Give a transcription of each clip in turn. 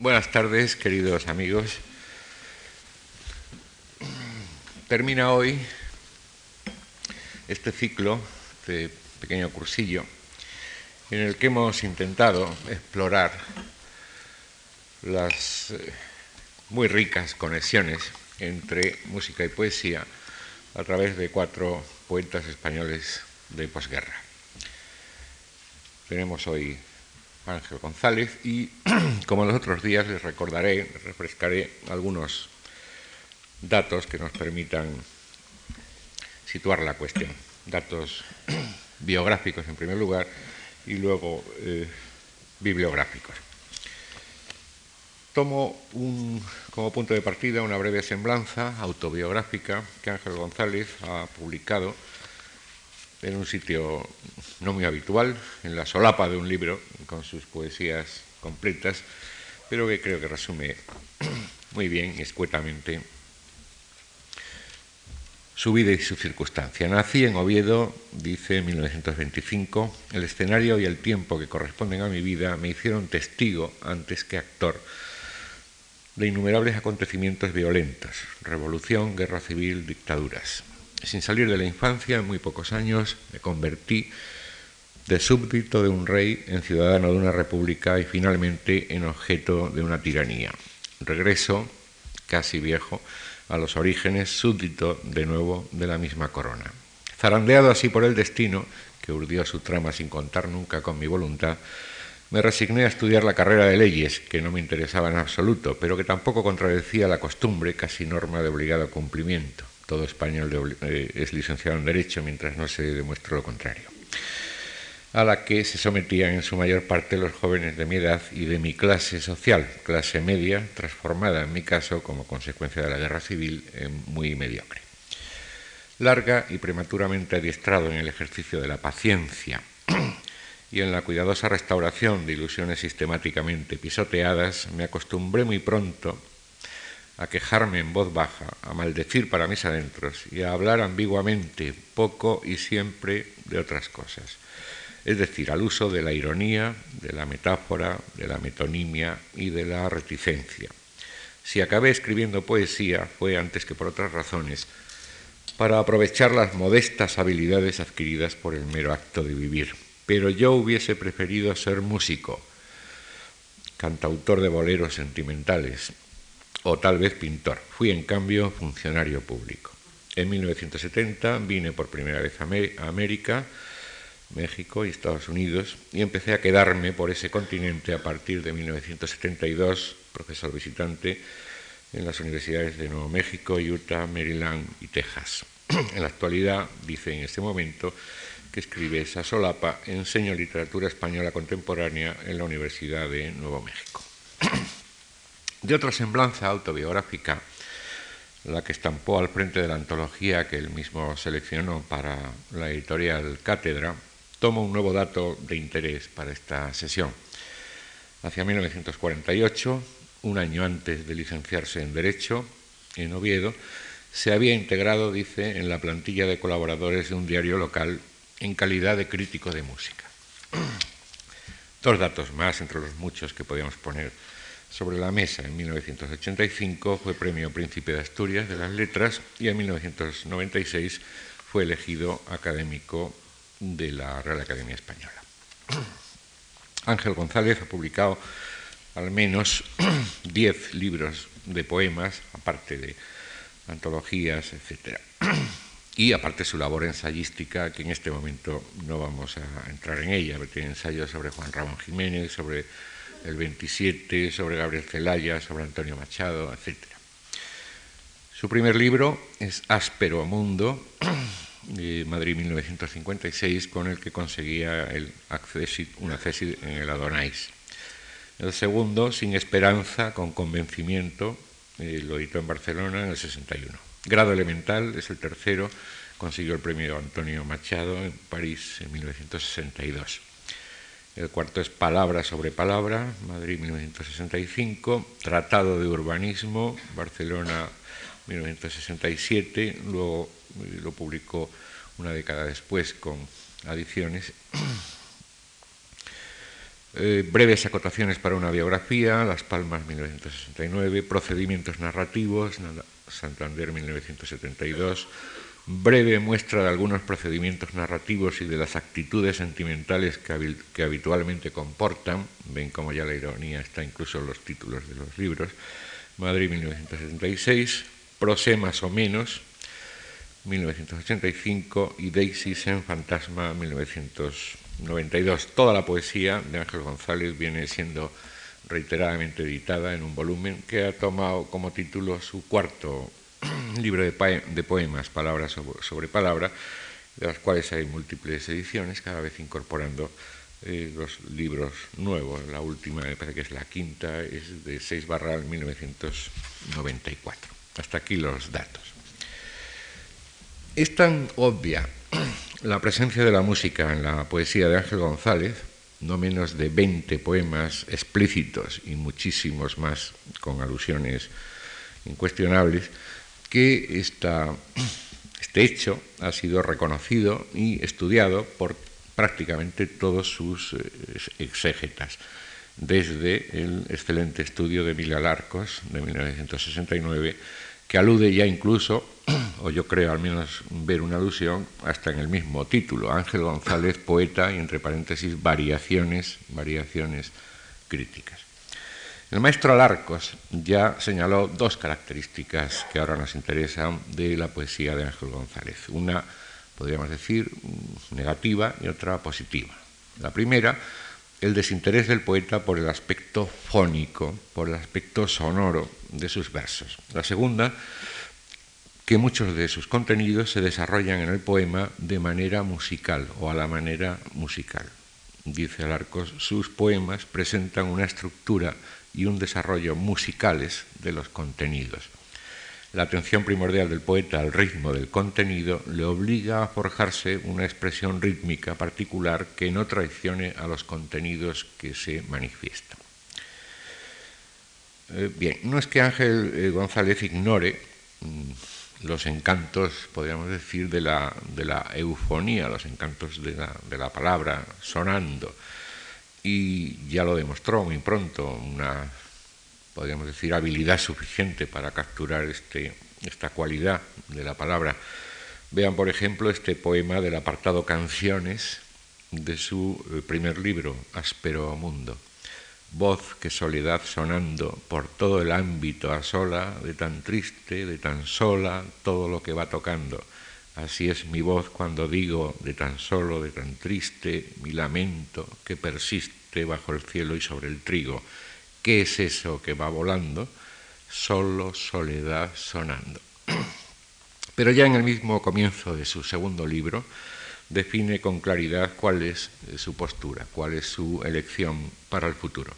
Buenas tardes, queridos amigos. Termina hoy este ciclo, este pequeño cursillo, en el que hemos intentado explorar las eh, muy ricas conexiones entre música y poesía a través de cuatro poetas españoles de posguerra. Tenemos hoy Ángel González y como los otros días les recordaré, les refrescaré algunos datos que nos permitan situar la cuestión. Datos biográficos en primer lugar y luego eh, bibliográficos. Tomo como punto de partida una breve semblanza autobiográfica que Ángel González ha publicado en un sitio no muy habitual, en la solapa de un libro con sus poesías completas, pero que creo que resume muy bien escuetamente su vida y su circunstancia. Nací en Oviedo, dice en 1925, el escenario y el tiempo que corresponden a mi vida me hicieron testigo, antes que actor, de innumerables acontecimientos violentos, revolución, guerra civil, dictaduras. Sin salir de la infancia, en muy pocos años, me convertí de súbdito de un rey en ciudadano de una república y finalmente en objeto de una tiranía. Regreso, casi viejo, a los orígenes, súbdito de nuevo de la misma corona. Zarandeado así por el destino, que urdió su trama sin contar nunca con mi voluntad, me resigné a estudiar la carrera de leyes, que no me interesaba en absoluto, pero que tampoco contradecía la costumbre, casi norma de obligado cumplimiento todo español eh, es licenciado en Derecho mientras no se demuestre lo contrario, a la que se sometían en su mayor parte los jóvenes de mi edad y de mi clase social, clase media, transformada en mi caso como consecuencia de la guerra civil en muy mediocre. Larga y prematuramente adiestrado en el ejercicio de la paciencia y en la cuidadosa restauración de ilusiones sistemáticamente pisoteadas, me acostumbré muy pronto a quejarme en voz baja, a maldecir para mis adentros y a hablar ambiguamente, poco y siempre de otras cosas. Es decir, al uso de la ironía, de la metáfora, de la metonimia y de la reticencia. Si acabé escribiendo poesía fue antes que por otras razones, para aprovechar las modestas habilidades adquiridas por el mero acto de vivir. Pero yo hubiese preferido ser músico, cantautor de boleros sentimentales, o tal vez pintor. Fui, en cambio, funcionario público. En 1970 vine por primera vez a América, México y Estados Unidos, y empecé a quedarme por ese continente a partir de 1972, profesor visitante en las universidades de Nuevo México, Utah, Maryland y Texas. En la actualidad, dice en este momento, que escribe esa solapa, enseño literatura española contemporánea en la Universidad de Nuevo México. de otra semblanza autobiográfica, la que estampó al frente de la antología que él mismo seleccionó para la editorial Cátedra, tomo un nuevo dato de interés para esta sesión. Hacia 1948, un año antes de licenciarse en Derecho en Oviedo, se había integrado, dice, en la plantilla de colaboradores de un diario local en calidad de crítico de música. Dos datos más entre los muchos que podíamos poner sobre la mesa. En 1985 fue premio Príncipe de Asturias de las Letras y en 1996 fue elegido académico de la Real Academia Española. Ángel González ha publicado al menos 10 libros de poemas, aparte de antologías, etc. Y aparte su labor ensayística, que en este momento no vamos a entrar en ella, pero tiene ensayos sobre Juan Ramón Jiménez, sobre el 27, sobre Gabriel Celaya, sobre Antonio Machado, etc. Su primer libro es Áspero Mundo, de Madrid 1956, con el que conseguía el un acceso en el Adonais. El segundo, Sin Esperanza, con convencimiento, eh, lo editó en Barcelona en el 61. Grado Elemental es el tercero, consiguió el premio Antonio Machado en París en 1962. El cuarto es Palabra sobre Palabra, Madrid 1965, Tratado de Urbanismo, Barcelona 1967, luego eh, lo publicó una década después con adiciones. Eh, breves acotaciones para una biografía, Las Palmas 1969, Procedimientos narrativos, Santander 1972, breve muestra de algunos procedimientos narrativos y de las actitudes sentimentales que, habitualmente comportan, ven como ya la ironía está incluso en los títulos de los libros, Madrid 1976, Prosé más o menos, 1985 y Daisy en Fantasma 1992. Toda la poesía de Ángel González viene siendo reiteradamente editada en un volumen que ha tomado como título su cuarto libro de, poemas, palabra sobre, palabra, de las cuales hay múltiples ediciones, cada vez incorporando eh, los libros nuevos. La última, me parece que es la quinta, es de 6 barral 1994. Hasta aquí los datos. Es tan obvia la presencia de la música en la poesía de Ángel González, no menos de 20 poemas explícitos y muchísimos más con alusiones incuestionables, que este hecho ha sido reconocido y estudiado por prácticamente todos sus eh, exégetas, desde el excelente estudio de Emilia Larcos de 1969, que alude ya incluso, o yo creo al menos ver una alusión, hasta en el mismo título, Ángel González, poeta, y entre paréntesis, variaciones, variaciones críticas. El maestro Alarcos ya señaló dos características que ahora nos interesan de la poesía de Ángel González. Una, podríamos decir, negativa y otra positiva. La primera, el desinterés del poeta por el aspecto fónico, por el aspecto sonoro de sus versos. La segunda, que muchos de sus contenidos se desarrollan en el poema de manera musical o a la manera musical. Dice Alarcos, sus poemas presentan una estructura y un desarrollo musicales de los contenidos. La atención primordial del poeta al ritmo del contenido le obliga a forjarse una expresión rítmica particular que no traicione a los contenidos que se manifiestan. Eh, bien, no es que Ángel eh, González ignore mm, los encantos, podríamos decir, de la, de la eufonía, los encantos de la, de la, palabra sonando. Y ya lo demostró muy pronto, una podríamos decir, habilidad suficiente para capturar este, esta cualidad de la palabra. Vean, por ejemplo, este poema del apartado Canciones de su eh, primer libro, Áspero Mundo. Voz que soledad sonando por todo el ámbito a sola, de tan triste, de tan sola, todo lo que va tocando. Así es mi voz cuando digo de tan solo, de tan triste, mi lamento que persiste bajo el cielo y sobre el trigo ¿Qué es eso que va volando? Solo soledad sonando. Pero ya en el mismo comienzo de su segundo libro define con claridad cuál es eh, su postura, cuál es su elección para el futuro.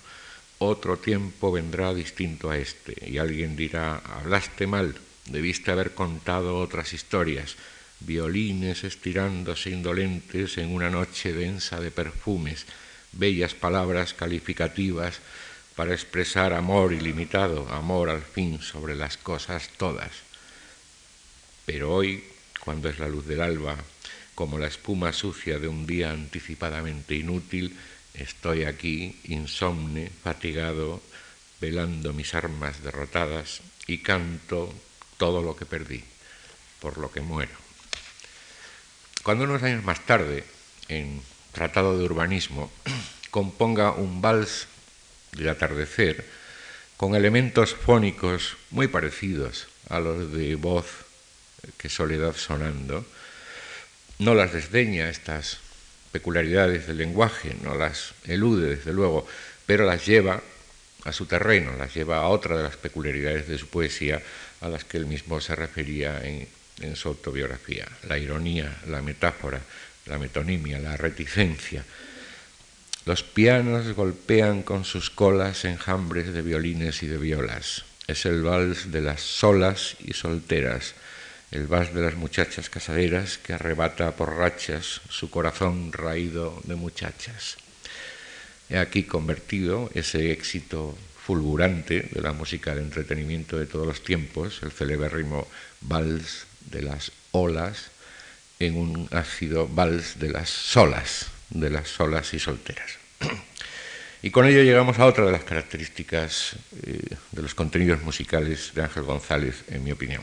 Otro tiempo vendrá distinto a este y alguien dirá, hablaste mal, debiste haber contado otras historias, violines estirándose indolentes en una noche densa de perfumes, bellas palabras calificativas para expresar amor ilimitado, amor al fin sobre las cosas todas. Pero hoy, cuando es la luz del alba, como la espuma sucia de un día anticipadamente inútil, estoy aquí, insomne, fatigado, velando mis armas derrotadas y canto todo lo que perdí, por lo que muero. Cuando unos años más tarde, en Tratado de Urbanismo, componga un vals del atardecer, con elementos fónicos muy parecidos a los de voz que soledad sonando, no las desdeña estas peculiaridades del lenguaje, no las elude desde luego, pero las lleva a su terreno, las lleva a otra de las peculiaridades de su poesía a las que él mismo se refería en, en su autobiografía, la ironía, la metáfora, la metonimia, la reticencia, los pianos golpean con sus colas enjambres de violines y de violas. Es el vals de las solas y solteras, el vals de las muchachas casaderas que arrebata por rachas su corazón raído de muchachas. He aquí convertido ese éxito fulgurante de la música de entretenimiento de todos los tiempos, el celebérrimo vals de las olas, en un ácido vals de las solas, de las solas y solteras. Y con ello llegamos a otra de las características eh, de los contenidos musicales de Ángel González, en mi opinión.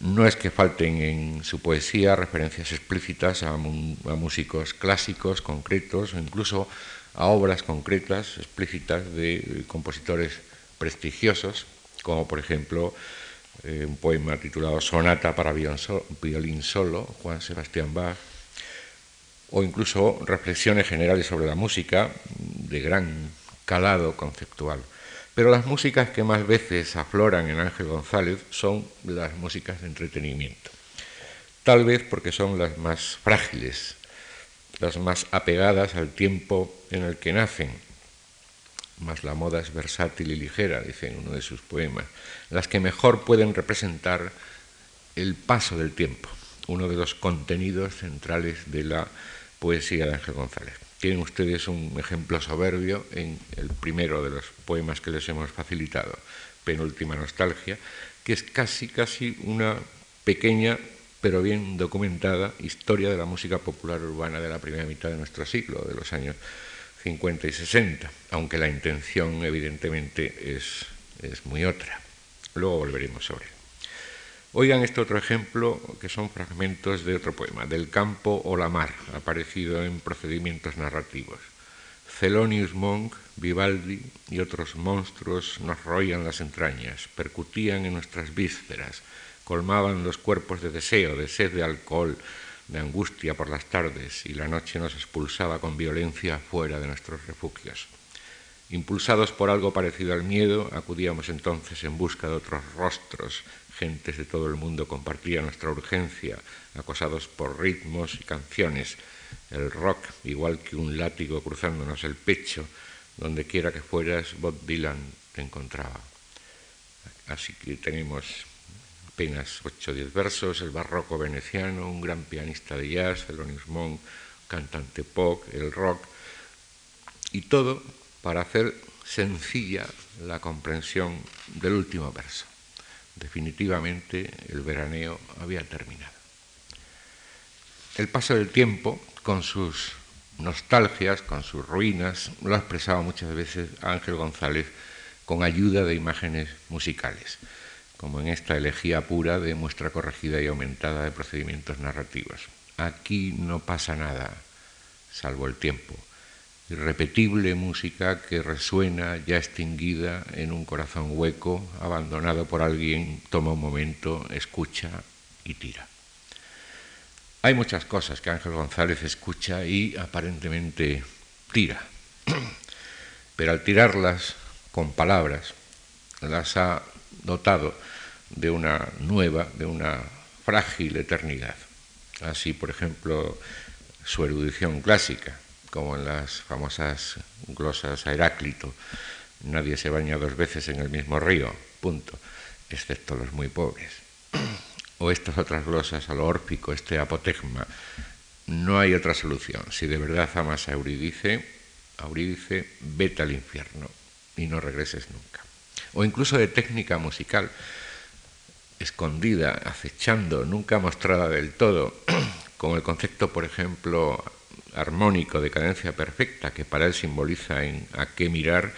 No es que falten en su poesía referencias explícitas a, músicos clásicos, concretos, o incluso a obras concretas, explícitas de compositores prestigiosos, como por ejemplo eh, un poema titulado Sonata para violín solo, Juan Sebastián Bach, o incluso reflexiones generales sobre la música de gran calado conceptual. Pero las músicas que más veces afloran en Ángel González son las músicas de entretenimiento. Tal vez porque son las más frágiles, las más apegadas al tiempo en el que nacen. Más la moda es versátil y ligera, dice en uno de sus poemas, las que mejor pueden representar el paso del tiempo, uno de los contenidos centrales de la poesía de Ángel González. Tienen ustedes un ejemplo soberbio en el primero de los poemas que les hemos facilitado, Penúltima Nostalgia, que es casi, casi una pequeña pero bien documentada historia de la música popular urbana de la primera mitad de nuestro siglo, de los años 50 y 60, aunque la intención evidentemente es, es muy otra. Luego volveremos sobre. Oigan este otro ejemplo, que son fragmentos de otro poema, Del campo o la mar, aparecido en procedimientos narrativos. Thelonious Monk, Vivaldi y otros monstruos nos roían las entrañas, percutían en nuestras vísceras, colmaban los cuerpos de deseo, de sed de alcohol, de angustia por las tardes, y la noche nos expulsaba con violencia fuera de nuestros refugios. Impulsados por algo parecido al miedo, acudíamos entonces en busca de otros rostros, gentes de todo el mundo compartían nuestra urgencia, acosados por ritmos y canciones. El rock, igual que un látigo cruzándonos el pecho, donde quiera que fueras, Bob Dylan te encontraba. Así que tenemos apenas ocho o diez versos, el barroco veneciano, un gran pianista de jazz, Thelonious Monk, cantante pop, el rock, y todo para hacer sencilla la comprensión del último verso. Definitivamente el veraneo había terminado. El paso del tiempo, con sus nostalgias, con sus ruinas, lo ha expresado muchas veces Ángel González con ayuda de imágenes musicales, como en esta elegía pura de muestra corregida y aumentada de procedimientos narrativos. Aquí no pasa nada, salvo el tiempo irrepetible música que resuena ya extinguida en un corazón hueco, abandonado por alguien, toma un momento, escucha y tira. Hay muchas cosas que Ángel González escucha y aparentemente tira, pero al tirarlas con palabras las ha dotado de una nueva, de una frágil eternidad. Así, por ejemplo, su erudición clásica, como en las famosas glosas a Heráclito, nadie se baña dos veces en el mismo río, punto, excepto los muy pobres. O estas otras glosas a lo órfico, este apotegma, no hay otra solución. Si de verdad amas a Eurídice, Eurídice, vete al infierno y no regreses nunca. O incluso de técnica musical, escondida, acechando, nunca mostrada del todo, como el concepto, por ejemplo, armónico de cadencia perfecta que para él simboliza en A qué mirar,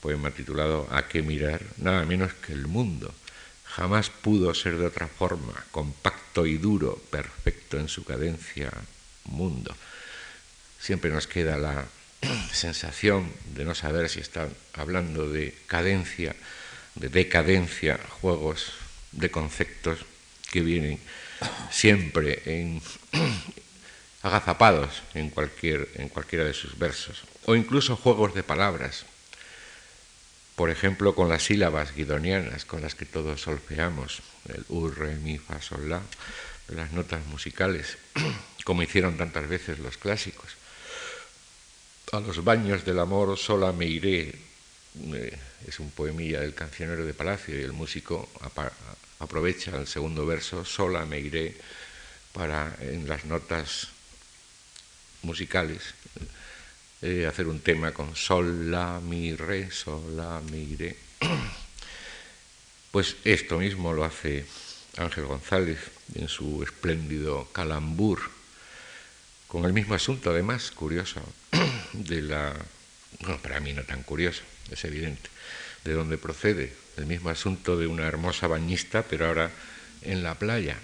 poema titulado A qué mirar, nada menos que el mundo. Jamás pudo ser de otra forma, compacto y duro, perfecto en su cadencia, mundo. Siempre nos queda la sensación de no saber si están hablando de cadencia, de decadencia, juegos de conceptos que vienen siempre en, agazapados en, cualquier, en cualquiera de sus versos, o incluso juegos de palabras, por ejemplo con las sílabas guidonianas con las que todos solfeamos, el u, re, mi, fa, sol, la, las notas musicales, como hicieron tantas veces los clásicos. A los baños del amor sola me iré, eh, es un poemilla del cancionero de Palacio y el músico aprovecha el segundo verso, sola me iré, para en las notas musicales, eh, hacer un tema con sol, la, mi, re, sol, la, mi, re. Pues esto mismo lo hace Ángel González en su espléndido calambur, con el mismo asunto además, curioso, de la bueno, para mí no tan curioso, es evidente, de dónde procede. El mismo asunto de una hermosa bañista, pero ahora en la playa.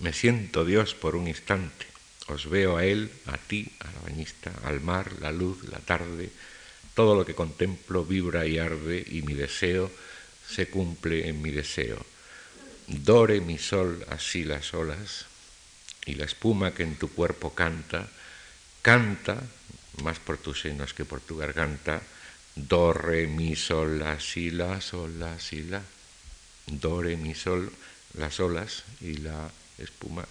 Me siento Dios por un instante. Os veo a Él, a ti, a la bañista, al mar, la luz, la tarde. Todo lo que contemplo vibra y arde y mi deseo se cumple en mi deseo. Dore mi sol así las olas y la espuma que en tu cuerpo canta, canta más por tus senos que por tu garganta, do, re, mi, sol, la, si, la, sol, la, la, mi, sol, las olas y la espuma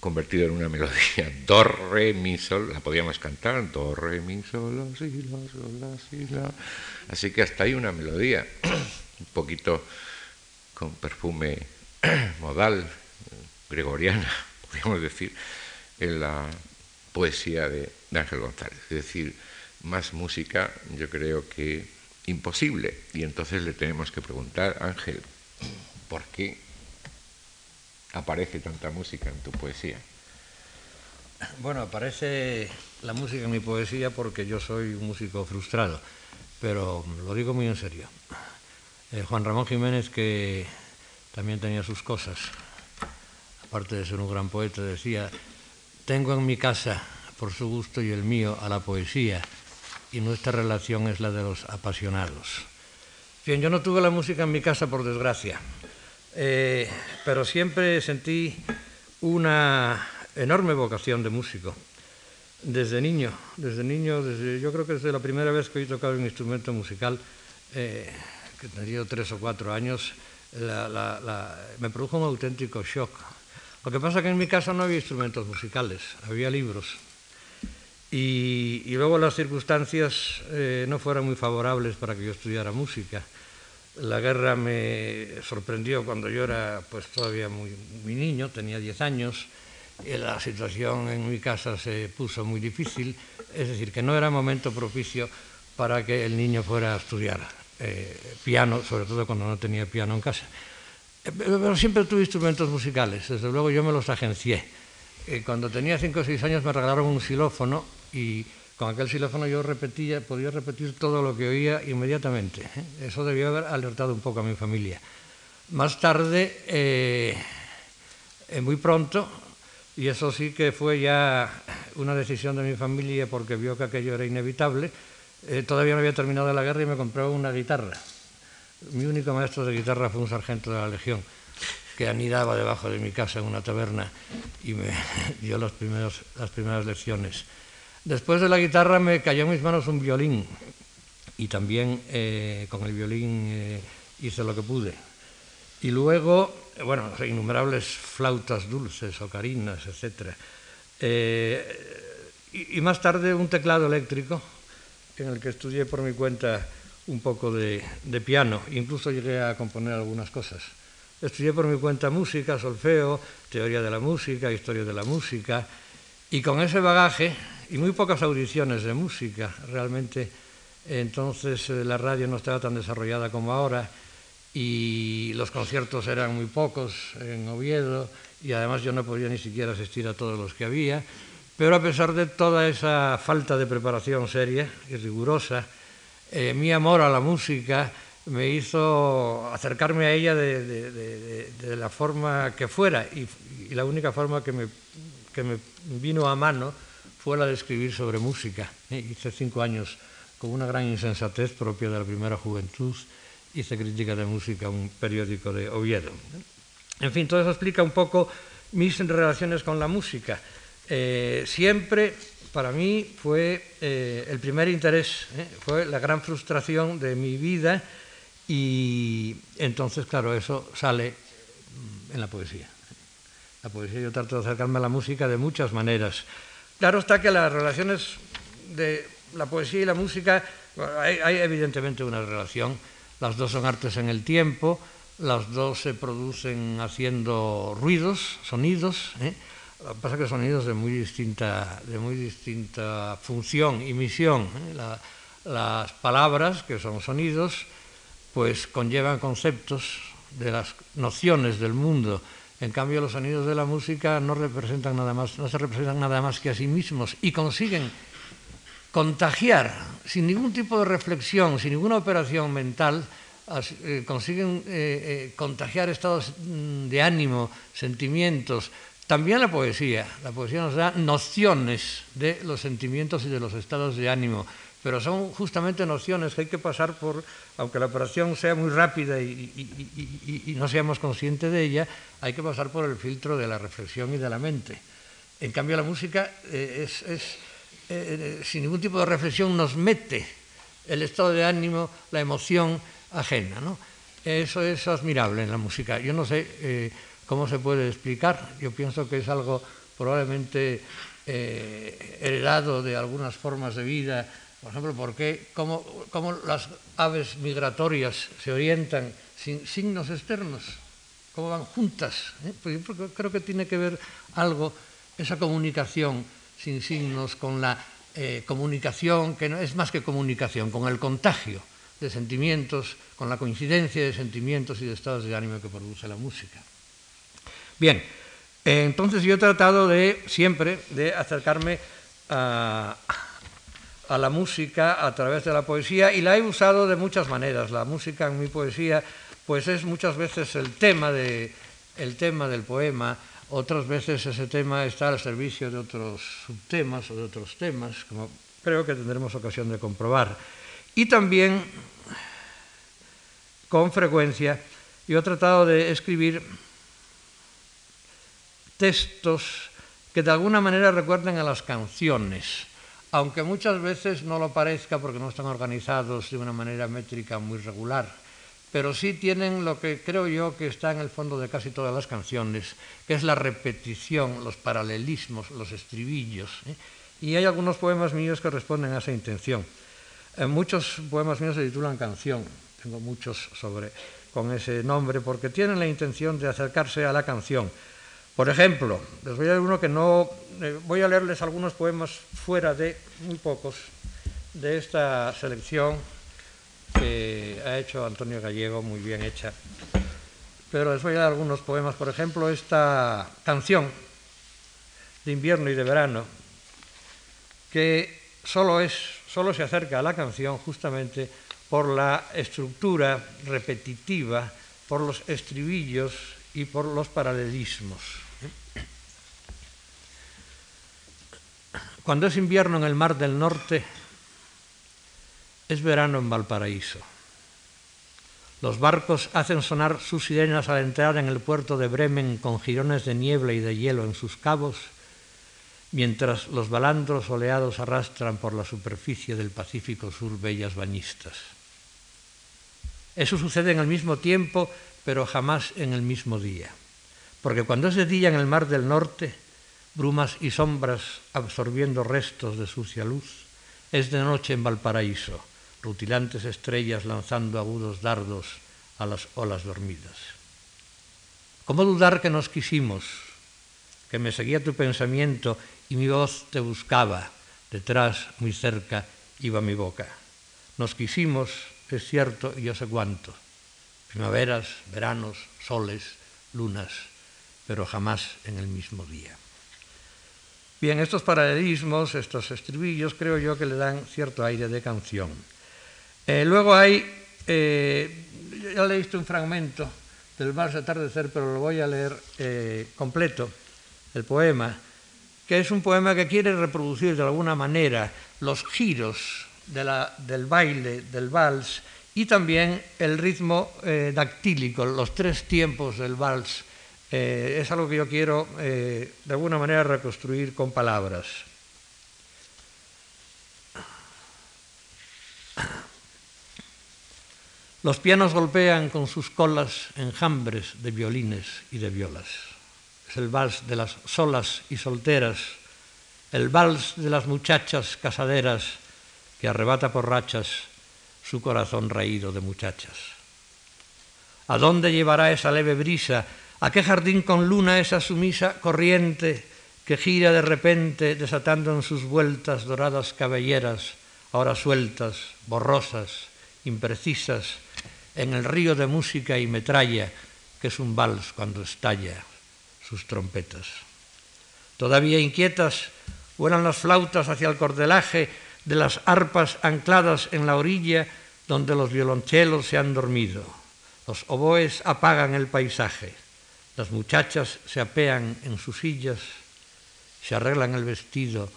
convertido en una melodía. Do, re, mi, sol, la podíamos cantar, do, re, mi, sol, la, si, la, sol, la, si, la. Así que hasta ahí una melodía, un poquito con perfume modal, gregoriana, podríamos decir, en la poesía de, Ángel González. Es decir, más música yo creo que imposible. Y entonces le tenemos que preguntar, Ángel, ¿por qué aparece tanta música en tu poesía? Bueno, aparece la música en mi poesía porque yo soy un músico frustrado, pero lo digo muy en serio. Eh, Juan Ramón Jiménez, que también tenía sus cosas, aparte de ser un gran poeta, decía, tengo en mi casa, por su gusto y el mío, a la poesía, y nuestra relación es la de los apasionados. Bien, yo no tuve la música en mi casa, por desgracia, eh, pero siempre sentí una enorme vocación de músico. Desde niño, desde niño, desde, yo creo que desde la primera vez que he tocado un instrumento musical, eh, que tenía tres o cuatro años, me produjo un auténtico shock lo que pasa es que en mi casa no había instrumentos musicales, había libros. Y, luego las circunstancias eh, no fueron muy favorables para que yo estudiara música. La guerra me sorprendió cuando yo era pues todavía muy, muy niño, tenía 10 años. La situación en mi casa se puso muy difícil, es decir, que no era momento propicio para que el niño fuera a estudiar eh, piano, sobre todo cuando no tenía piano en casa. Pero siempre tuve instrumentos musicales, desde luego yo me los agencié. Eh, cuando tenía 5 o 6 años me regalaron un xilófono y con aquel xilófono yo repetía, podía repetir todo lo que oía inmediatamente. ¿eh? Eso debió haber alertado un poco a mi familia. Más tarde, eh, muy pronto, y eso sí que fue ya una decisión de mi familia porque vio que aquello era inevitable, todavía no había terminado la guerra y me compré una guitarra. Mi único maestro de guitarra fue un sargento de la Legión que anidaba debajo de mi casa en una taberna y me dio las primeras lecciones. Después de la guitarra me cayó en mis manos un violín y también eh, con el violín eh, hice lo que pude. Y luego, bueno, innumerables flautas dulces, ocarinas, etc. Eh, y, más tarde un teclado eléctrico en el que estudié por mi cuenta un poco de, piano, incluso llegué a componer algunas cosas. Estudié por mi cuenta música, solfeo, teoría de la música, historia de la música, y con ese bagaje y muy pocas audiciones de música, realmente. Entonces eh, la radio no estaba tan desarrollada como ahora y los conciertos eran muy pocos en Oviedo y además yo no podía ni siquiera asistir a todos los que había, pero a pesar de toda esa falta de preparación seria y rigurosa, eh, mi amor a la música me hizo acercarme a ella de, la forma que fuera y, la única forma que me, que me, vino a mano fue la de escribir sobre música. Hice cinco años con una gran insensatez propia de la primera juventud, hice crítica de música, un periódico de Oviedo. En fin, todo eso explica un poco mis relaciones con la música. Eh, siempre para mí fue eh, el primer interés, ¿eh? fue la gran frustración de mi vida y entonces, claro, eso sale mm, en la poesía. La poesía yo trato de acercarme a la música de muchas maneras. Claro está que las relaciones de la poesía y la música, hay, evidentemente una relación, las dos son artes en el tiempo, las dos se producen haciendo ruidos, sonidos, ¿eh? Lo que pasa es que sonidos de muy distinta, de muy distinta función y misión. ¿eh? las palabras, que son sonidos, pues conllevan conceptos de las nociones del mundo. En cambio, los sonidos de la música no representan nada más, no se representan nada más que a sí mismos y consiguen contagiar, sin ningún tipo de reflexión, sin ninguna operación mental, eh, consiguen eh, contagiar estados mm, de ánimo, sentimientos. También la poesía. La poesía nos da nociones de los sentimientos y de los estados de ánimo pero son justamente nociones que hay que pasar por, aunque la operación sea muy rápida y, no seamos conscientes de ella, hay que pasar por el filtro de la reflexión y de la mente. En cambio, la música eh, es, eh, sin ningún tipo de reflexión nos mete el estado de ánimo, la emoción ajena. ¿no? Eso es admirable en la música. Yo no sé eh, cómo se puede explicar, yo pienso que es algo probablemente heredado de algunas formas de vida por ejemplo, ¿por qué, cómo, las aves migratorias se orientan sin signos externos? ¿Cómo van juntas? ¿Eh? Pues creo que tiene que ver algo, esa comunicación sin signos, con la eh, comunicación, que no es más que comunicación, con el contagio de sentimientos, con la coincidencia de sentimientos y de estados de ánimo que produce la música. Bien, eh, entonces yo he tratado de siempre de acercarme a a la música a través de la poesía y la he usado de muchas maneras. La música en mi poesía pues es muchas veces el tema, de, el tema del poema, otras veces ese tema está al servicio de otros subtemas o de otros temas, como creo que tendremos ocasión de comprobar. Y también, con frecuencia, yo he tratado de escribir textos que de alguna manera recuerden a las canciones aunque muchas veces no lo parezca porque no están organizados de una manera métrica muy regular, pero sí tienen lo que creo yo que está en el fondo de casi todas las canciones, que es la repetición, los paralelismos, los estribillos. ¿eh? Y hay algunos poemas míos que responden a esa intención. Eh, muchos poemas míos se titulan Canción, tengo muchos sobre, con ese nombre, porque tienen la intención de acercarse a la canción por ejemplo, les voy a leer uno que no. Eh, voy a leerles algunos poemas fuera de, muy pocos, de esta selección que ha hecho Antonio Gallego, muy bien hecha. Pero les voy a leer algunos poemas. Por ejemplo, esta canción de invierno y de verano, que solo, es, solo se acerca a la canción justamente por la estructura repetitiva, por los estribillos y por los paralelismos. Cuando es invierno en el Mar del Norte, es verano en Valparaíso. Los barcos hacen sonar sus sirenas al entrar en el puerto de Bremen con jirones de niebla y de hielo en sus cabos, mientras los balandros oleados arrastran por la superficie del Pacífico Sur bellas bañistas. Eso sucede en el mismo tiempo, pero jamás en el mismo día, porque cuando es de día en el Mar del Norte, brumas y sombras absorbiendo restos de sucia luz, es de noche en Valparaíso, rutilantes estrellas lanzando agudos dardos a las olas dormidas. ¿Cómo dudar que nos quisimos, que me seguía tu pensamiento y mi voz te buscaba, detrás, muy cerca, iba mi boca? Nos quisimos, es cierto, y yo sé cuánto, primaveras, veranos, soles, lunas, pero jamás en el mismo día. Bien, estos paralelismos, estos estribillos, creo yo que le dan cierto aire de canción. Eh, luego hay, eh, ya leíste un fragmento del Vals de Atardecer, pero lo voy a leer eh, completo, el poema, que es un poema que quiere reproducir de alguna manera los giros del baile, del vals, y también el ritmo dactílico, los tres tiempos del vals eh, es algo que yo quiero eh, de alguna manera reconstruir con palabras. Los pianos golpean con sus colas enjambres de violines y de violas. Es el vals de las solas y solteras, el vals de las muchachas casaderas que arrebata por rachas su corazón raído de muchachas. ¿A dónde llevará esa leve brisa ¿A qué jardín con luna esa sumisa corriente que gira de repente desatando en sus vueltas doradas cabelleras, ahora sueltas, borrosas, imprecisas, en el río de música y metralla que es un vals cuando estalla sus trompetas? Todavía inquietas vuelan las flautas hacia el cordelaje de las arpas ancladas en la orilla donde los violonchelos se han dormido. Los oboes apagan el paisaje. Las muchachas se apean en sus sillas, se arreglan el vestido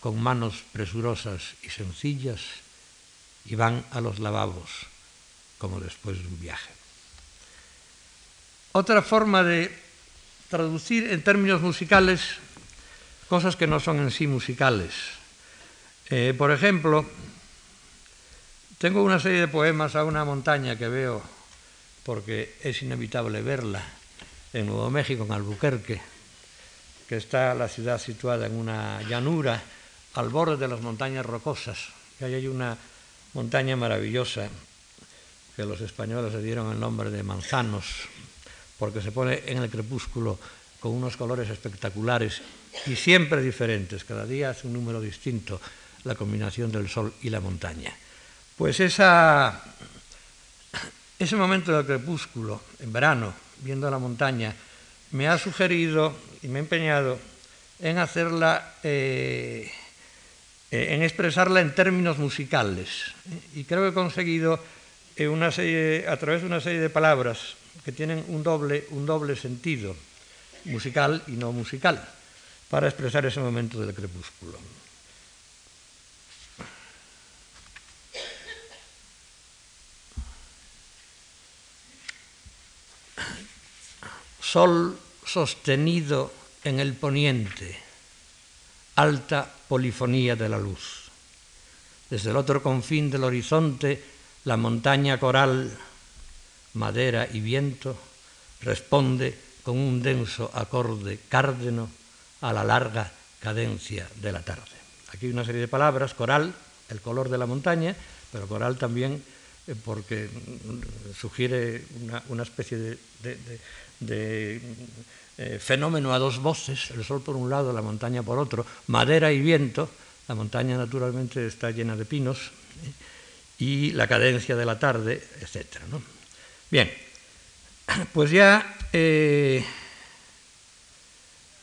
con manos presurosas y sencillas y van a los lavabos como después de un viaje. Otra forma de traducir en términos musicales cosas que no son en sí musicales. Eh, por ejemplo, tengo una serie de poemas a una montaña que veo porque es inevitable verla en Nuevo México, en Albuquerque, que está la ciudad situada en una llanura al borde de las montañas rocosas. Y ahí hay una montaña maravillosa que los españoles le dieron el nombre de Manzanos, porque se pone en el crepúsculo con unos colores espectaculares y siempre diferentes. Cada día hace un número distinto la combinación del sol y la montaña. Pues ese momento del crepúsculo, en verano, viendo la montaña, me ha sugerido y me he empeñado en hacerla, eh, eh, en expresarla en términos musicales. Y creo que he conseguido eh, una serie, a través de una serie de palabras que tienen un doble, un doble sentido, musical y no musical, para expresar ese momento del crepúsculo. Sol sostenido en el poniente, alta polifonía de la luz. Desde el otro confín del horizonte, la montaña coral, madera y viento, responde con un denso acorde cárdeno a la larga cadencia de la tarde. Aquí hay una serie de palabras, coral, el color de la montaña, pero coral también eh, porque sugiere una, especie de, eh, fenómeno a dos voces, el sol por un lado, la montaña por otro, madera y viento, la montaña naturalmente está llena de pinos, ¿eh? y la cadencia de la tarde, etc. Bien, pues ya,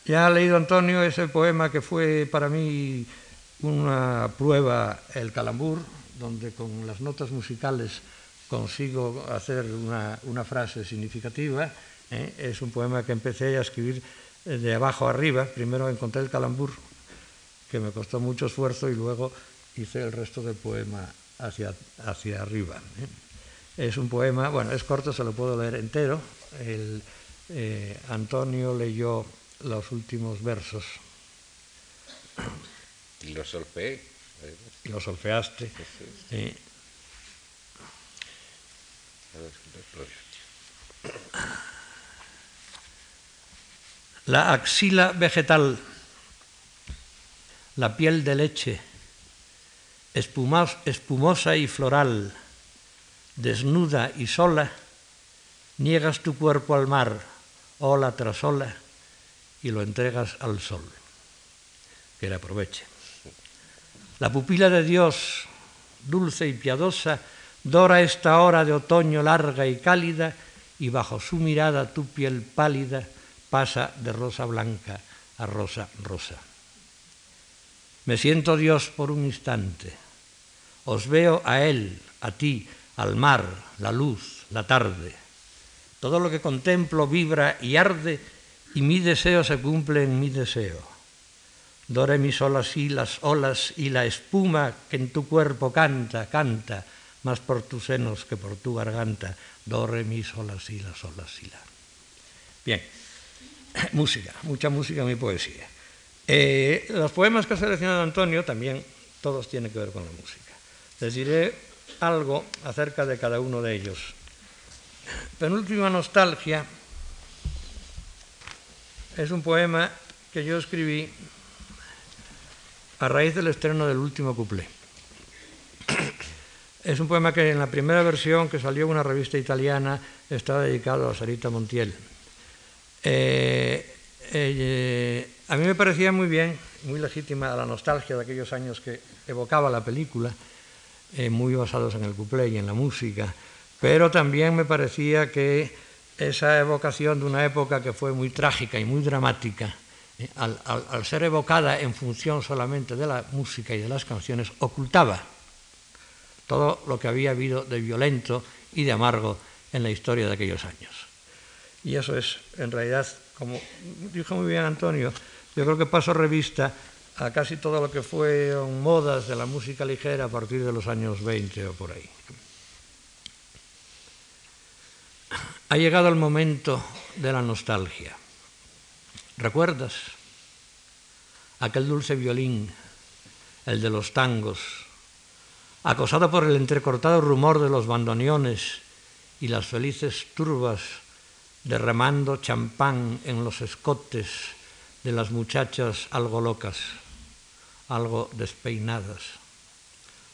ya ha leído Antonio ese poema que fue para mí una prueba, el calambur, donde con las notas musicales consigo hacer una, frase significativa. ¿Eh? Es un poema que empecé a escribir eh, de abajo arriba. Primero encontré el calambur, que me costó mucho esfuerzo, y luego hice el resto del poema hacia, hacia arriba. ¿eh? Es un poema, bueno, es corto, se lo puedo leer entero. El, Antonio leyó los últimos versos. ¿Y los solfeé? y lo solfeaste. La axila vegetal, la piel de leche, espumosa y floral, desnuda y sola, niegas tu cuerpo al mar, ola tras ola, y lo entregas al sol, que le aproveche. La pupila de Dios, dulce y piadosa, dora esta hora de otoño larga y cálida, y bajo su mirada tu piel pálida pasa de rosa blanca a rosa rosa. Me siento Dios por un instante. Os veo a Él, a ti, al mar, la luz, la tarde. Todo lo que contemplo vibra y arde, y mi deseo se cumple en mi deseo. Dore mi sol así las olas y la espuma que en tu cuerpo canta, canta, más por tus senos que por tu garganta. Dore mi sol así las olas y la. Bien, música, mucha música mi poesía. Eh, los poemas que ha seleccionado Antonio también todos tienen que ver con la música. Les diré algo acerca de cada uno de ellos. Penúltima nostalgia es un poema que yo escribí a raíz del estreno del último cuplé. Es un poema que en la primera versión que salió en una revista italiana está dedicado a Sarita Montiel. Eh, eh, a mí me parecía muy bien, muy legítima la nostalgia de aquellos años que evocaba la película, eh, muy basados en el cuplé y en la música, pero también me parecía que esa evocación de una época que fue muy trágica y muy dramática al, ser evocada en función solamente de la música y de las canciones, ocultaba todo lo que había habido de violento y de amargo en la historia de aquellos años. Y eso es, en realidad, como dijo muy bien Antonio, yo creo que paso revista a casi todo lo que fueron modas de la música ligera a partir de los años 20 o por ahí. Ha llegado el momento de la nostalgia. ¿Recuerdas aquel dulce violín, el de los tangos, acosado por el entrecortado rumor de los bandoneones y las felices turbas derramando champán en los escotes de las muchachas algo locas, algo despeinadas,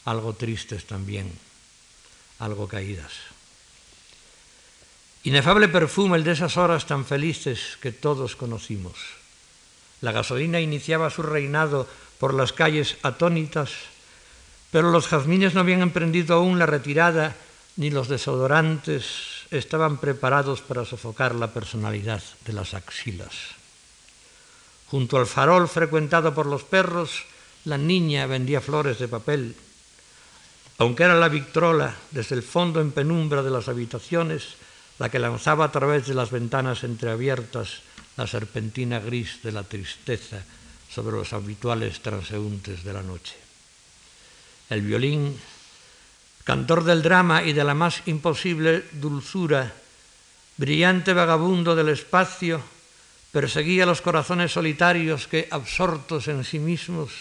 algo tristes también, algo caídas? Inefable perfume el de esas horas tan felices que todos conocimos. La gasolina iniciaba su reinado por las calles atónitas, pero los jazmines no habían emprendido aún la retirada ni los desodorantes estaban preparados para sofocar la personalidad de las axilas. Junto al farol frecuentado por los perros, la niña vendía flores de papel. Aunque era la Victrola, desde el fondo en penumbra de las habitaciones, la que lanzaba a través de las ventanas entreabiertas la serpentina gris de la tristeza sobre los habituales transeúntes de la noche. El violín, cantor del drama y de la más imposible dulzura, brillante vagabundo del espacio, perseguía los corazones solitarios que, absortos en sí mismos,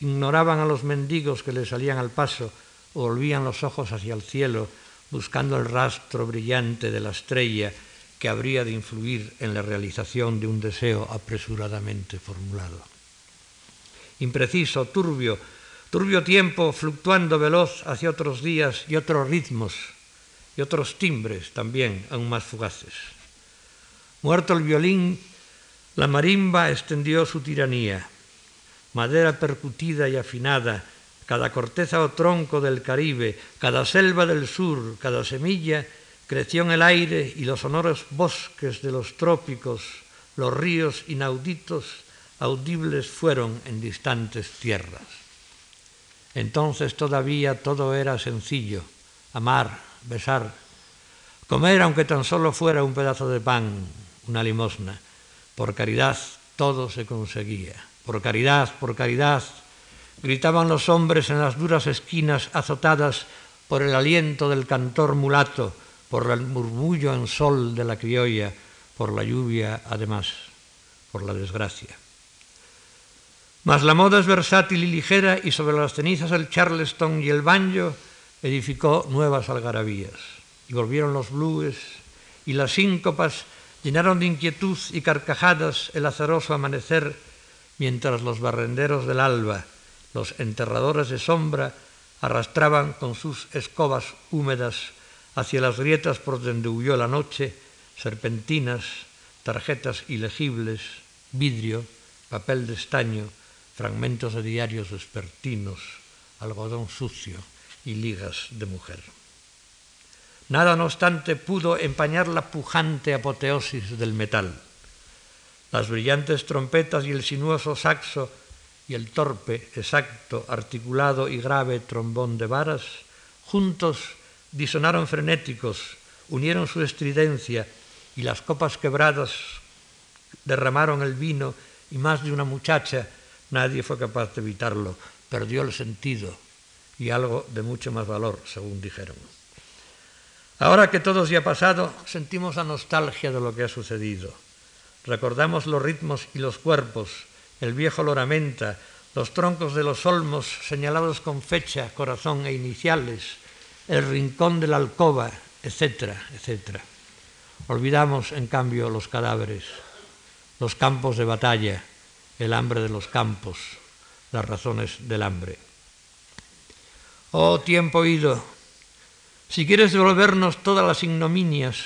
ignoraban a los mendigos que le salían al paso o volvían los ojos hacia el cielo buscando el rastro brillante de la estrella que habría de influir en la realización de un deseo apresuradamente formulado. Impreciso, turbio, turbio tiempo fluctuando veloz hacia otros días y otros ritmos y otros timbres también aún más fugaces. Muerto el violín, la marimba extendió su tiranía. Madera percutida y afinada, cada corteza o tronco del Caribe, cada selva del sur, cada semilla, creció en el aire y los sonoros bosques de los trópicos, los ríos inauditos, audibles fueron en distantes tierras. Entonces todavía todo era sencillo, amar, besar, comer aunque tan solo fuera un pedazo de pan, una limosna. Por caridad todo se conseguía. Por caridad, por caridad, gritaban los hombres en las duras esquinas azotadas por el aliento del cantor mulato, por el murmullo en sol de la criolla, por la lluvia además, por la desgracia. Mas la moda es versátil y ligera y sobre las cenizas el charleston y el banjo edificó nuevas algarabías. Y volvieron los blues y las síncopas llenaron de inquietud y carcajadas el azaroso amanecer mientras los barrenderos del alba los enterradores de sombra arrastraban con sus escobas húmedas hacia las grietas por donde huyó la noche serpentinas, tarjetas ilegibles, vidrio, papel de estaño, fragmentos de diarios vespertinos, algodón sucio y ligas de mujer. Nada, no obstante, pudo empañar la pujante apoteosis del metal. Las brillantes trompetas y el sinuoso saxo y el torpe, exacto, articulado y grave trombón de varas, juntos disonaron frenéticos, unieron su estridencia y las copas quebradas derramaron el vino y más de una muchacha, nadie fue capaz de evitarlo, perdió el sentido y algo de mucho más valor, según dijeron. Ahora que todo se ha pasado, sentimos la nostalgia de lo que ha sucedido. Recordamos los ritmos y los cuerpos, el viejo Loramenta, los troncos de los olmos señalados con fecha, corazón e iniciales, el rincón de la alcoba, etcétera, etcétera. Olvidamos, en cambio, los cadáveres, los campos de batalla, el hambre de los campos, las razones del hambre. Oh tiempo ido, si quieres devolvernos todas las ignominias,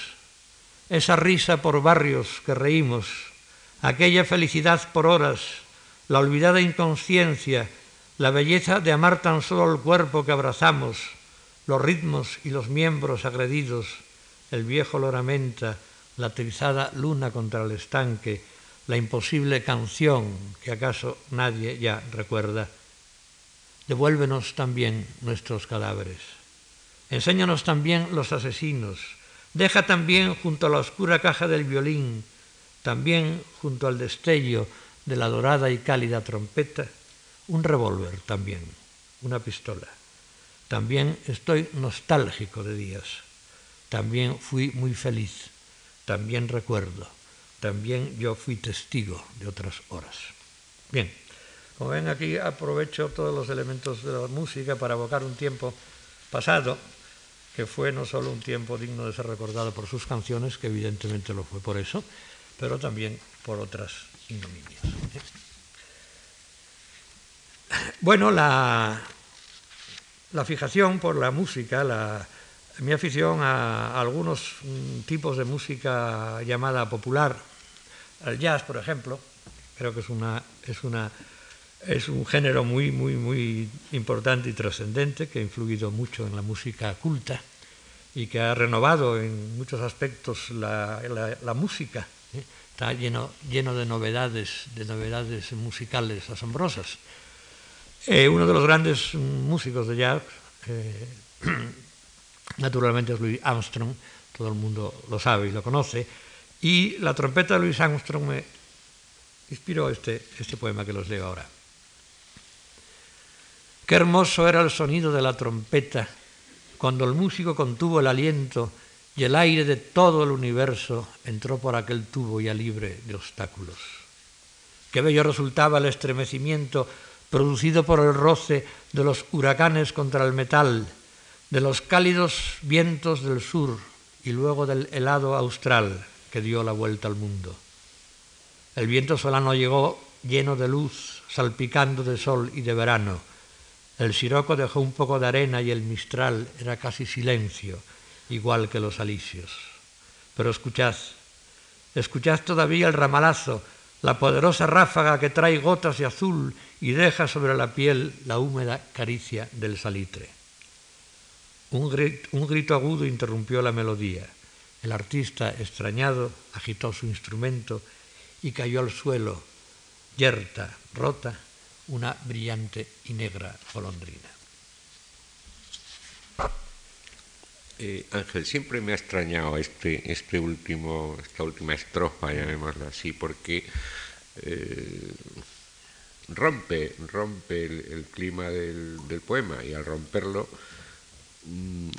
esa risa por barrios que reímos, aquella felicidad por horas, la olvidada inconsciencia, la belleza de amar tan solo el cuerpo que abrazamos, los ritmos y los miembros agredidos, el viejo loramenta, la trizada luna contra el estanque, la imposible canción que acaso nadie ya recuerda. Devuélvenos también nuestros cadáveres. Enséñanos también los asesinos. Deja también junto a la oscura caja del violín, también junto al destello de la dorada y cálida trompeta, un revólver también, una pistola. También estoy nostálgico de días. También fui muy feliz. También recuerdo. También yo fui testigo de otras horas. Bien, como ven aquí aprovecho todos los elementos de la música para evocar un tiempo pasado que fue no solo un tiempo digno de ser recordado por sus canciones, que evidentemente lo fue por eso, pero también por otras ignominias. Bueno, la, la fijación por la música, la, mi afición a, algunos mm, tipos de música llamada popular, el jazz, por ejemplo, creo que es, un género muy, muy, muy importante y trascendente que ha influido mucho en la música culta y que ha renovado en muchos aspectos la, música. ¿eh? Está lleno, lleno de novedades, de novedades musicales asombrosas. Eh, uno de los grandes músicos de jazz, eh, naturalmente es Louis Armstrong, todo el mundo lo sabe y lo conoce, y la trompeta de Louis Armstrong me inspiró este, este poema que los leo ahora. Qué hermoso era el sonido de la trompeta cuando el músico contuvo el aliento y el aire de todo el universo entró por aquel tubo ya libre de obstáculos. Qué bello resultaba el estremecimiento producido por el roce de los huracanes contra el metal, de los cálidos vientos del sur y luego del helado austral que dio la vuelta al mundo. El viento solano llegó lleno de luz, salpicando de sol y de verano. El siroco dejó un poco de arena y el mistral era casi silencio, igual que los alisios. Pero escuchad, escuchad todavía el ramalazo, la poderosa ráfaga que trae gotas de azul y deja sobre la piel la húmeda caricia del salitre. Un grito, agudo interrumpió la melodía. El artista, extrañado, agitó su instrumento y cayó al suelo, yerta, rota, una brillante y negra golondrina. Eh, Ángel, siempre me ha extrañado este, este último, esta última estrofa, llamémosla así, porque eh, rompe, rompe el, clima del, poema y al romperlo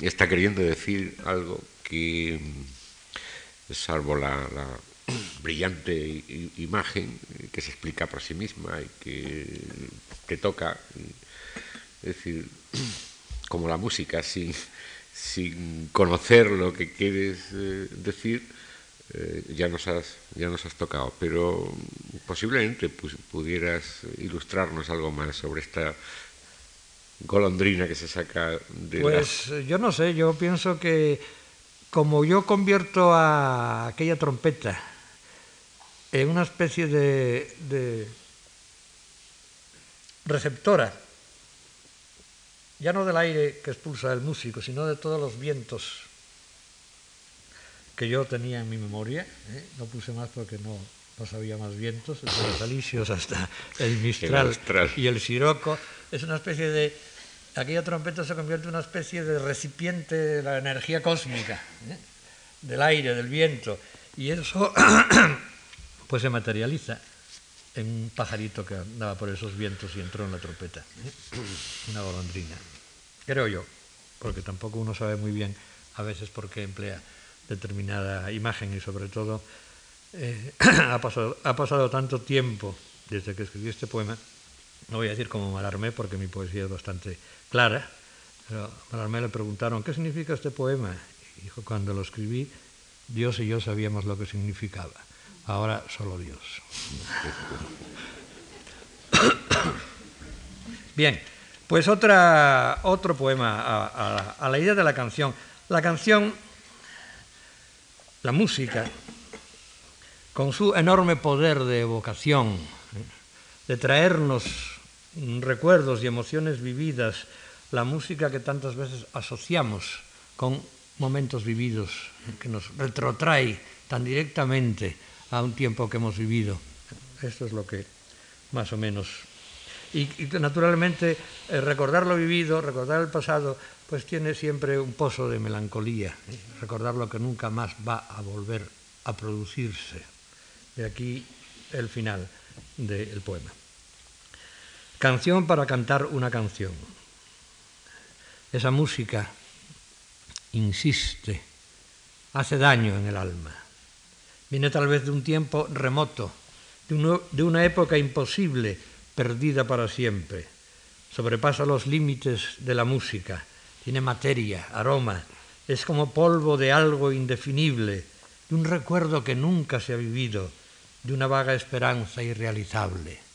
está queriendo decir algo que, mm, salvo la, brillante imagen que se explica por sí misma y que, que toca, es decir, como la música, sin, sin conocer lo que quieres eh, decir, eh, ya, nos has, ya nos has tocado, pero posiblemente pues, pudieras ilustrarnos algo más sobre esta golondrina que se saca de Pues yo no sé, yo pienso que como yo convierto a aquella trompeta en una especie de, de receptora, ya no del aire que expulsa el músico, sino de todos los vientos que yo tenía en mi memoria, ¿eh? no puse más porque no, no sabía más vientos, desde los alisios hasta el mistral, y el siroco, es una especie de... Aquella trompeta se convierte en una especie de recipiente de la energía cósmica, ¿eh? del aire, del viento, y eso pues se materializa en un pajarito que andaba por esos vientos y entró en la trompeta, ¿eh? una golondrina, creo yo, porque tampoco uno sabe muy bien a veces por qué emplea determinada imagen y sobre todo eh, ha, pasado, ha pasado tanto tiempo desde que escribí este poema, no voy a decir como Malarmé porque mi poesía es bastante clara, pero a Malarmé le preguntaron, ¿qué significa este poema? Y dijo, cuando lo escribí, Dios y yo sabíamos lo que significaba, ahora solo Dios. Bien, pues otra, otro poema a, a la idea de la canción. La canción la música, con su enorme poder de evocación, de traernos recuerdos y emociones vividas, la música que tantas veces asociamos con momentos vividos, que nos retrotrae tan directamente a un tiempo que hemos vivido. Esto es lo que más o menos... Y, naturalmente eh, recordar lo vivido, recordar el pasado, pues tiene siempre un pozo de melancolía, recordar lo que nunca más va a volver a producirse. De aquí el final del poema. Canción para cantar una canción. Esa música insiste, hace daño en el alma. Viene tal vez de un tiempo remoto, de, una época imposible, perdida para siempre. Sobrepasa los límites de la música, tiene materia, aroma, es como polvo de algo indefinible, de un recuerdo que nunca se ha vivido, de una vaga esperanza irrealizable.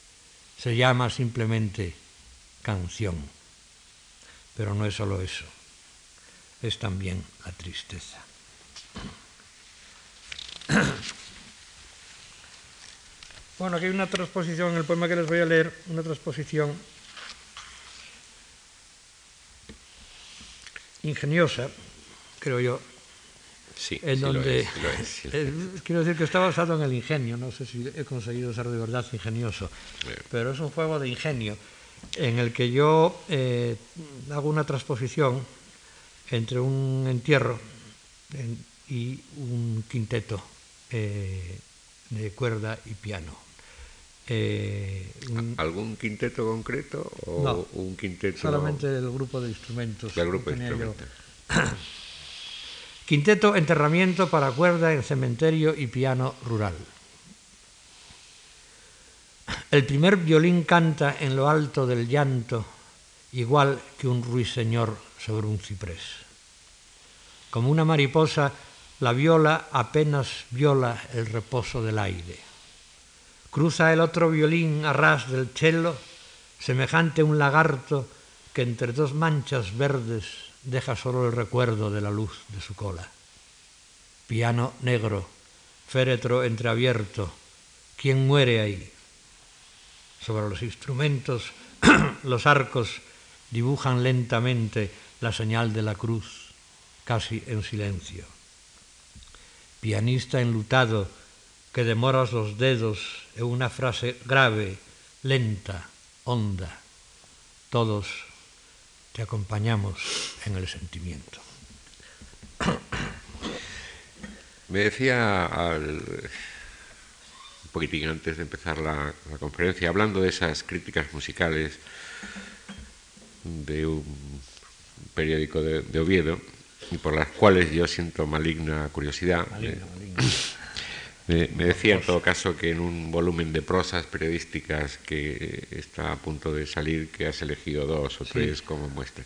Se llama simplemente canción. Pero no es solo eso, es también la tristeza. Bueno, aquí hay una transposición en el poema que les voy a leer, una transposición ingeniosa, creo yo. Sí, en donde, quiero decir que está basado en el ingenio, no sé si he conseguido ser de verdad ingenioso, pero es un juego de ingenio en el que yo eh, hago una transposición entre un entierro y un quinteto eh, de cuerda y piano. Eh, ¿Algún quinteto concreto o un quinteto? Solamente el grupo de instrumentos. El grupo de instrumentos. quinteto enterramiento para cuerda en cementerio y piano rural. El primer violín canta en lo alto del llanto, igual que un ruiseñor sobre un ciprés. Como una mariposa, la viola apenas viola el reposo del aire Cruza el otro violín a ras del cello, semejante a un lagarto que entre dos manchas verdes deja solo el recuerdo de la luz de su cola. Piano negro, féretro entreabierto, ¿quién muere ahí? Sobre los instrumentos, los arcos dibujan lentamente la señal de la cruz, casi en silencio. Pianista enlutado, que demoras los dedos en una frase grave, lenta, honda. Todos te acompañamos en el sentimiento. Me decía al, un poquitín antes de empezar la, conferencia, hablando de esas críticas musicales de un periódico de, Oviedo, y por las cuales yo siento maligna curiosidad. Maligna, maligna. Me, decía en todo caso que en un volumen de prosas periodísticas que está a punto de salir, que has elegido dos o tres como muestra.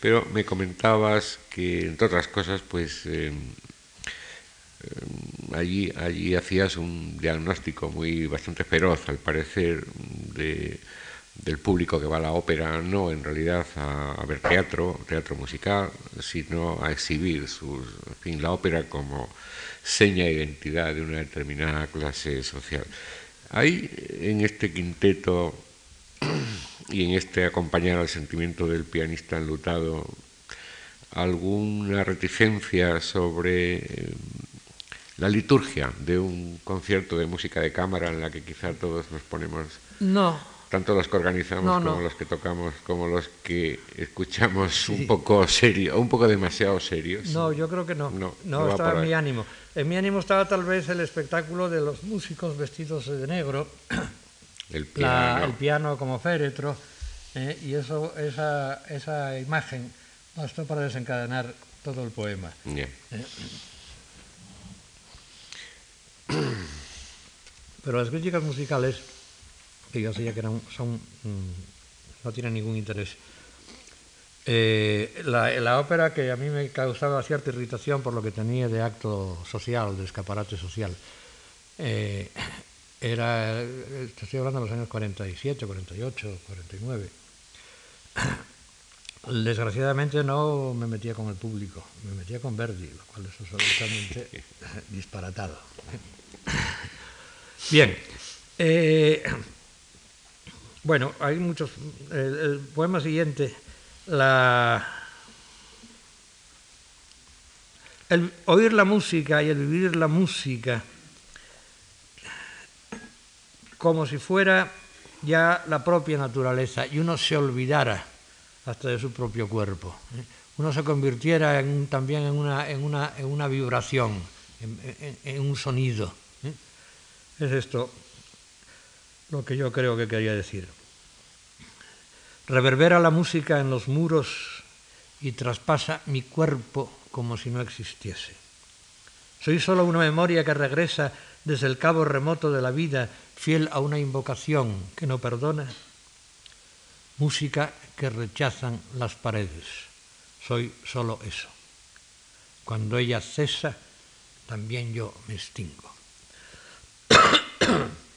Pero me comentabas que, entre otras cosas, pues em, em, allí, allí hacías un diagnóstico muy bastante feroz, al parecer, de, del público que va a la ópera, no en realidad a, ver teatro, teatro musical, sino a exhibir sus, en fin, la ópera como seña de identidad de una determinada clase social. Hay en este quinteto y en este acompañar al sentimiento del pianista enlutado alguna reticencia sobre eh, la liturgia de un concierto de música de cámara en la que quizá todos nos ponemos no tanto los que organizamos como los que tocamos, como los que escuchamos un poco serio, un poco demasiado serios. No, yo creo que no. No, no, estaba en mi ánimo. En mi ánimo estaba tal vez el espectáculo de los músicos vestidos de negro, el piano, el piano como féretro, eh, y eso, esa, esa imagen bastó para desencadenar todo el poema. Eh, pero las críticas musicales que yo sabía que eran, son, no tienen ningún interés. Eh, la, ópera que a mí me causaba cierta irritación por lo que tenía de acto social, de escaparate social, eh, era, estoy hablando de los años 47, 48, 49. Desgraciadamente no me metía con el público, me metía con Verdi, lo cual es absolutamente disparatado. Bien, eh, bueno, hay muchos. El, poema siguiente, la, el oír la música y el vivir la música como si fuera ya la propia naturaleza y uno se olvidara hasta de su propio cuerpo. ¿eh? Uno se convirtiera en, también en una, en una, en una vibración, en, un sonido. ¿eh? Es esto lo que yo creo que quería decir. Reverbera la música en los muros y traspasa mi cuerpo como si no existiese. Soy solo una memoria que regresa desde el cabo remoto de la vida, fiel a una invocación que no perdona. Música que rechazan las paredes. Soy solo eso. Cuando ella cesa, también yo me extingo.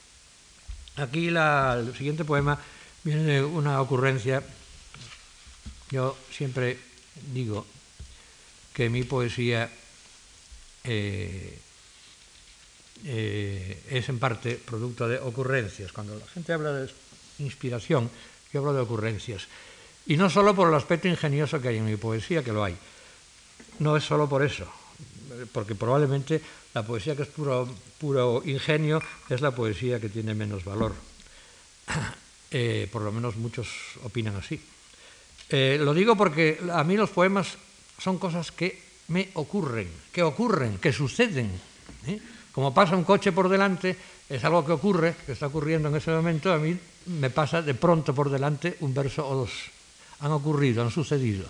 Aquí el siguiente poema viene de una ocurrencia. Yo siempre digo que mi poesía eh, eh, es en parte producto de ocurrencias. Cuando la gente habla de inspiración, yo hablo de ocurrencias. Y no solo por el aspecto ingenioso que hay en mi poesía, que lo hay. No es solo por eso, porque probablemente la poesía que es puro, puro ingenio es la poesía que tiene menos valor. Eh, por lo menos muchos opinan así. Eh, lo digo porque a mí los poemas son cosas que me ocurren, que ocurren, que suceden. ¿eh? Como pasa un coche por delante, es algo que ocurre, que está ocurriendo en ese momento, a mí me pasa de pronto por delante un verso o dos. Han ocurrido, han sucedido.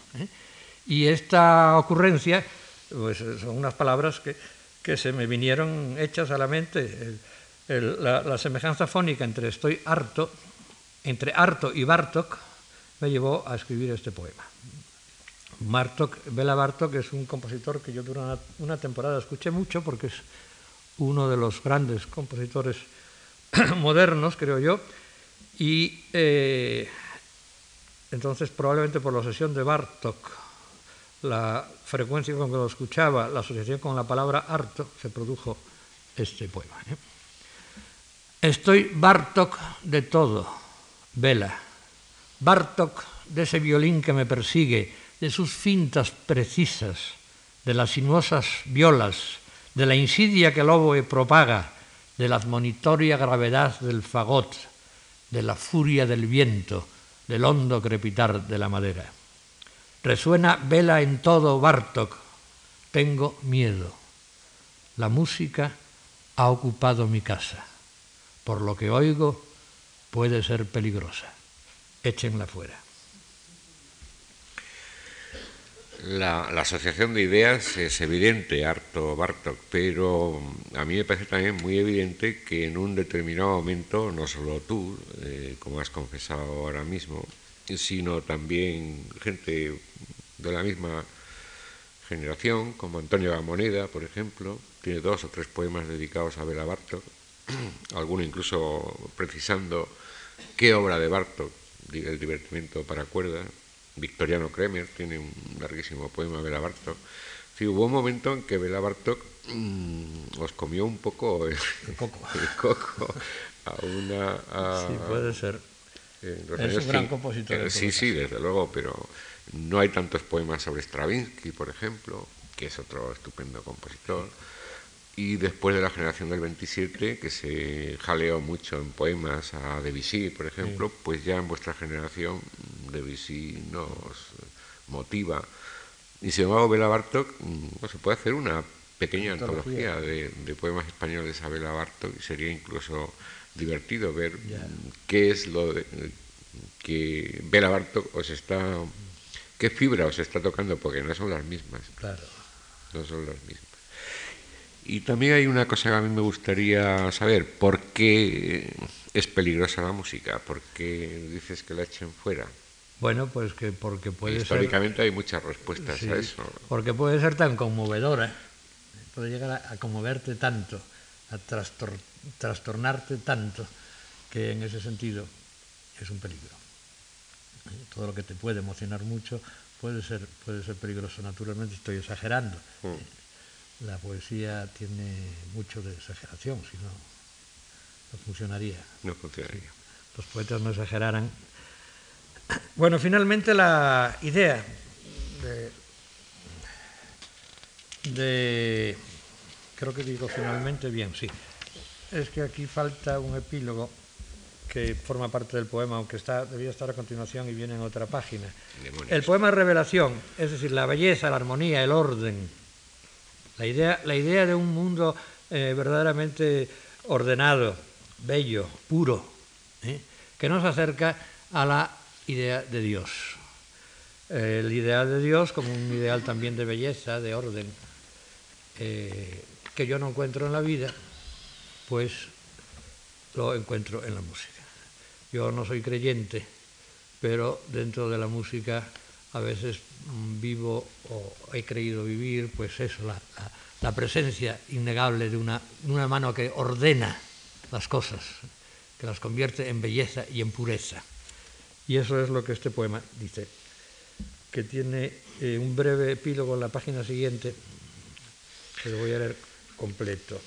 Y esta ocurrencia, pues son unas palabras que, que se me vinieron hechas a la mente. la, semejanza fónica entre estoy harto entre harto y Bartok me llevó a escribir este poema. Bartok, Bela Bartok es un compositor que yo durante una, temporada escuché mucho porque es uno de los grandes compositores modernos, creo yo, y eh, entonces probablemente por la obsesión de Bartok, la frecuencia con que lo escuchaba, la asociación con la palabra harto, se produjo este poema. ¿eh? Estoy Bartok de todo Vela. Bartok, de ese violín que me persigue, de sus fintas precisas, de las sinuosas violas, de la insidia que el oboe propaga, de la admonitoria gravedad del fagot, de la furia del viento, del hondo crepitar de la madera. Resuena vela en todo Bartok. Tengo miedo. La música ha ocupado mi casa. Por lo que oigo, puede ser peligrosa. Échenla fuera. La, asociación de ideas es evidente, harto Bartok, pero a mí me parece también muy evidente que en un determinado momento, no solo tú, eh, como has confesado ahora mismo, sino también gente de la misma generación, como Antonio Gamoneda, por ejemplo, tiene dos o tres poemas dedicados a Bela Bartok, alguno incluso precisando qué obra de Bartok, El divertimento para cuerdas. Victoriano Kremer tiene un larguísimo poema de Bela Bartok. Sí, hubo un momento en que Bela Bartok mm, os comió un poco el, coco. a una... sí, puede ser. Es un gran compositor. sí, sí, desde luego, pero no hay tantos poemas sobre Stravinsky, por ejemplo, que es otro estupendo compositor y después de la generación del 27, que se jaleó mucho en poemas a Debussy, por ejemplo, pues ya en vuestra generación Debussy nos motiva. Y sin embargo, Bela Bartok, mm, se puede hacer una pequeña antología, de, poemas españoles a Bela Bartok y sería incluso divertido ver qué es lo que Bela Bartok os está, qué fibra os está tocando, porque no son las mismas. Claro. No son las mismas. Y también hay una cosa que a mí me gustaría saber, ¿por qué es peligrosa la música? ¿Por qué dices que la echen fuera? Bueno, pues que porque puede Históricamente hay muchas respuestas a eso. Porque puede ser tan conmovedora, puede llegar a, conmoverte tanto, a trastornarte tanto, que en ese sentido es un peligro. Todo lo que te puede emocionar mucho puede ser, puede ser peligroso. Naturalmente estoy exagerando. Mm la poesía tiene mucho de exageración, si no, no funcionaría. No funcionaría. Los poetas no exageraran. Bueno, finalmente la idea de, de creo que digo finalmente bien, sí. Es que aquí falta un epílogo que forma parte del poema, aunque está, debía estar a continuación y viene en otra página. El poema es revelación, es decir, la belleza, la armonía, el orden, la idea, la idea de un mundo eh, verdaderamente ordenado, bello, puro, ¿eh? que nos acerca a la idea de Dios. El ideal de Dios como un ideal también de belleza, de orden, eh, que yo no encuentro en la vida, pues lo encuentro en la música. Yo no soy creyente, pero dentro de la música a veces vivo o he creído vivir, pues eso, la, presencia innegable de una, una mano que ordena las cosas, que las convierte en belleza y en pureza. Y eso es lo que este poema dice, que tiene eh, un breve epílogo en la página siguiente, que lo voy a leer completo.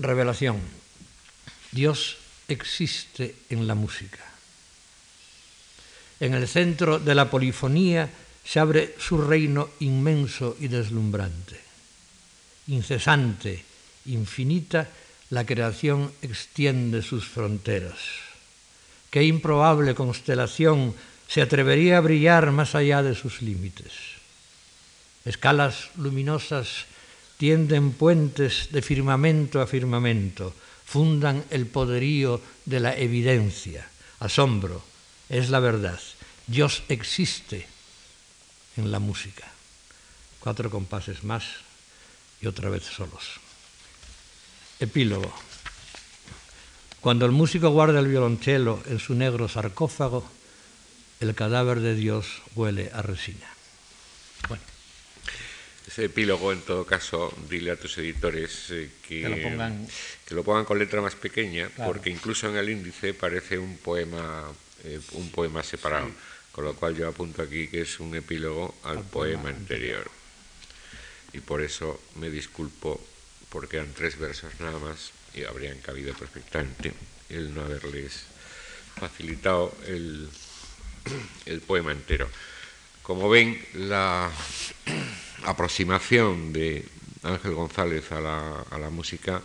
Revelación. Dios existe en la música. En el centro de la polifonía se abre su reino inmenso y deslumbrante. Incesante, infinita, la creación extiende sus fronteras. Qué improbable constelación se atrevería a brillar más allá de sus límites. Escalas luminosas tienden puentes de firmamento a firmamento, fundan el poderío de la evidencia. Asombro, es la verdad. Dios existe en la música. Cuatro compases más y otra vez solos. Epílogo. Cuando el músico guarda el violonchelo en su negro sarcófago, el cadáver de Dios huele a resina. Bueno. Ese epílogo, en todo caso, dile a tus editores eh, que, lo pongan, con letra más pequeña, porque incluso en el índice parece un poema, eh, un poema separado. Con lo cual yo apunto aquí que es un epílogo al, poema, anterior. Y por eso me disculpo, porque eran tres versos nada más y habrían cabido perfectamente el no haberles facilitado el, el poema entero. Como ven, la aproximación de Ángel González a la, música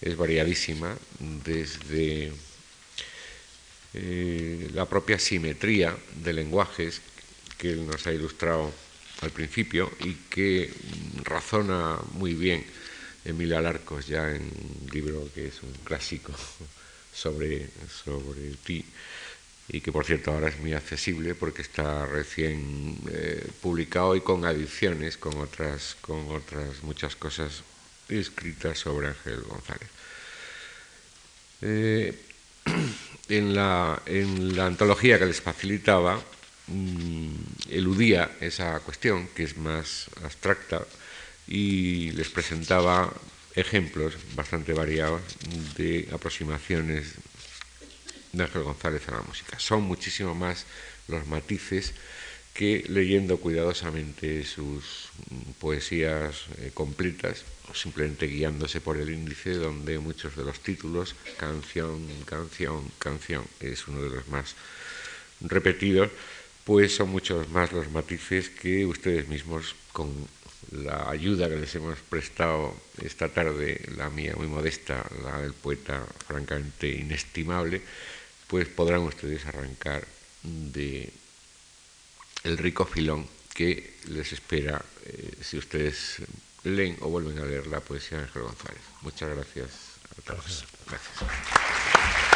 es variadísima, desde eh, la propia simetría de lenguajes que él nos ha ilustrado al principio y que razona muy bien Emilia Larcos ya en un libro que es un clásico sobre, sobre ti y que por cierto ahora es muy accesible porque está recién eh, publicado y con adiciones, con otras, con otras muchas cosas escritas sobre Ángel González. Eh, en, la, en, la, antología que les facilitaba, mm, eludía esa cuestión, que es más abstracta, y les presentaba ejemplos bastante variados de aproximaciones de González a la música. Son muchísimo más los matices que leyendo cuidadosamente sus poesías eh, completas simplemente guiándose por el índice donde muchos de los títulos, canción, canción, canción, es uno de los más repetidos, pues son muchos más los matices que ustedes mismos con la ayuda que les hemos prestado esta tarde, la mía muy modesta, la del poeta francamente inestimable, pues podrán ustedes arrancar de el rico filón que les espera eh, si ustedes leen o vuelven a leer la poesía de Ángel González. Muchas gracias a todos. Gracias.